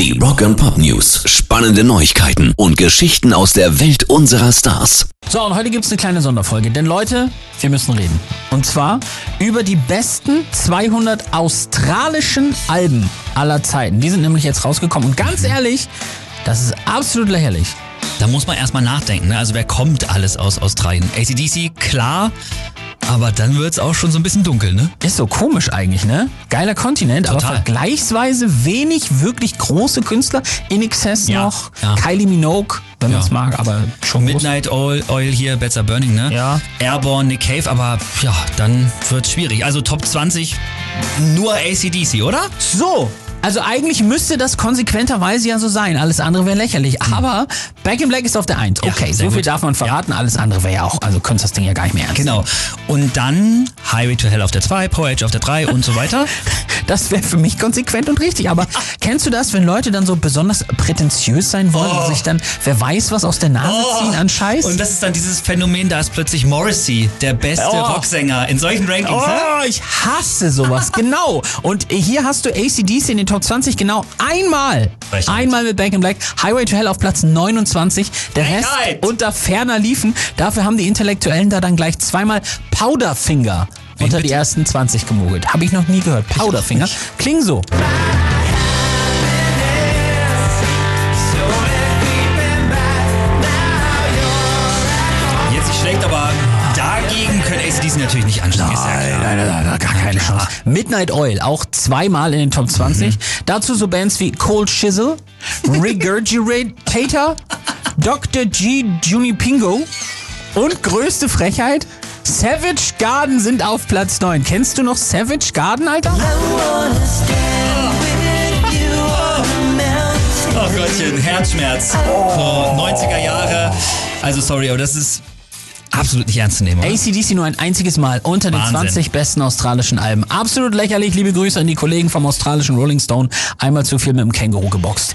Die Rock and Pop News. Spannende Neuigkeiten und Geschichten aus der Welt unserer Stars. So, und heute gibt's eine kleine Sonderfolge, denn Leute, wir müssen reden. Und zwar über die besten 200 australischen Alben aller Zeiten. Die sind nämlich jetzt rausgekommen und ganz ehrlich, das ist absolut lächerlich. Da muss man erstmal nachdenken. Ne? Also wer kommt alles aus Australien? ACDC, klar. Aber dann wird's auch schon so ein bisschen dunkel, ne? Ist so komisch eigentlich, ne? Geiler Kontinent, aber Total. vergleichsweise wenig wirklich große Künstler. In Excess Ja, noch, ja. Kylie Minogue, wenn Ja. man es mag, aber schon. Midnight Oil, Oil hier, Better Burning, ne? Ja. Airborne, Nick Cave, aber ja, dann wird's schwierig. Also Top 20, nur ACDC, oder? So. Also eigentlich müsste das konsequenterweise ja so sein. Alles andere wäre lächerlich. Aber Back in Black ist auf der 1. Hm. Ja, Okay, sehr so viel gut. darf man verraten. Alles andere wäre ja auch, also könntest das Ding ja gar nicht mehr ernst Genau. Und dann Highway to Hell auf der 2, Power Age auf der 3 und so weiter. Das wäre für mich konsequent und richtig. Aber kennst du das, wenn Leute dann so besonders prätentiös sein wollen und sich dann, wer weiß was aus der Nase ziehen an Scheiß? Oh. Und das ist dann dieses Phänomen, da ist plötzlich Morrissey, der beste Oh. Rocksänger in solchen Rankings. ne? Oh, ich hasse sowas, genau. Und hier hast du ACDC in den Top 20 genau einmal. Frechheit. Einmal mit Back in Black. Highway to Hell auf Platz 29. Der Rest unter ferner liefen. Dafür haben die Intellektuellen da dann gleich zweimal Powderfinger unter die bitte? ersten 20 gemogelt. Habe ich noch nie gehört. Powderfinger. Kling so. Jetzt nicht schlecht, aber dagegen können ACDC natürlich nicht ist klar. nein, nein, nein, gar keine Chance. Midnight Oil, auch zweimal in den Top 20. Dazu so Bands wie Cold Chisel, Regurgitator, Dr. G. Junipingo und größte Frechheit, Savage Garden sind auf Platz 9. Kennst du noch Savage Garden, Alter? Oh Gottchen, Herzschmerz. Vor 90er Jahre. Also sorry, aber das ist absolut nicht ernst zu nehmen. Oder? ACDC nur ein einziges Mal unter den Wahnsinn. 20 besten australischen Alben. Absolut lächerlich. Liebe Grüße an die Kollegen vom australischen Rolling Stone. Einmal zu viel mit dem Känguru geboxt.